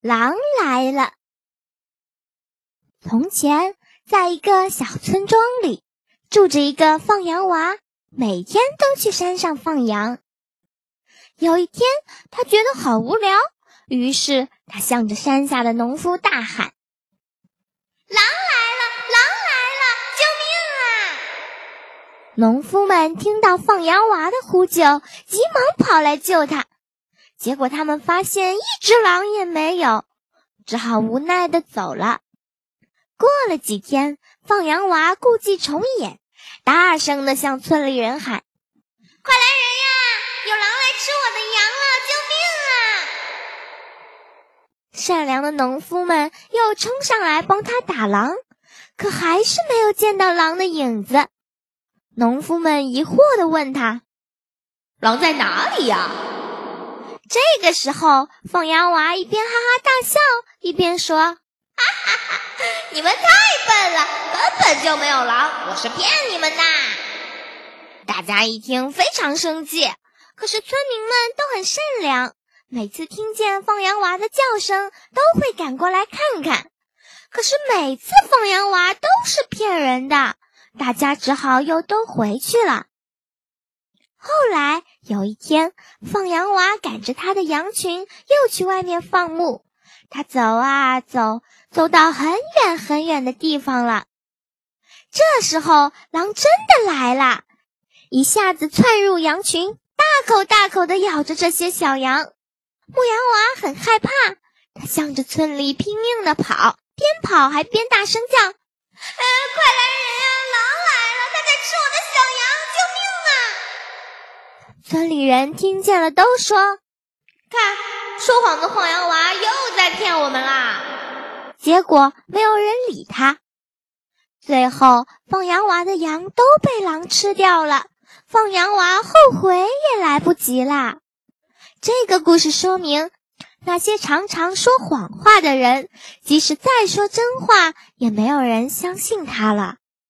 狼来了。从前，在一个小村庄里，住着一个放羊娃，每天都去山上放羊。有一天，他觉得好无聊，于是他向着山下的农夫大喊：“狼来了！狼来了！救命啊！”农夫们听到放羊娃的呼救，急忙跑来救他。结果他们发现一只狼也没有，只好无奈的走了。过了几天，放羊娃故伎重演，大声的向村里人喊：“快来人呀！有狼来吃我的羊了！救命啊！”善良的农夫们又冲上来帮他打狼，可还是没有见到狼的影子。农夫们疑惑的问他：“狼在哪里呀？”这个时候，放羊娃一边哈哈大笑，一边说：“哈哈哈，你们太笨了，根本就没有狼，我是骗你们的。”大家一听非常生气，可是村民们都很善良，每次听见放羊娃的叫声，都会赶过来看看。可是每次放羊娃都是骗人的，大家只好又都回去了。后来有一天，放羊娃赶着他的羊群又去外面放牧。他走啊走，走到很远很远的地方了。这时候，狼真的来了，一下子窜入羊群，大口大口的咬着这些小羊。牧羊娃很害怕，他向着村里拼命的跑，边跑还边大声叫：“呃，村里人听见了，都说：“看，说谎的放羊娃又在骗我们啦！”结果没有人理他。最后，放羊娃的羊都被狼吃掉了。放羊娃后悔也来不及啦。这个故事说明，那些常常说谎话的人，即使再说真话，也没有人相信他了。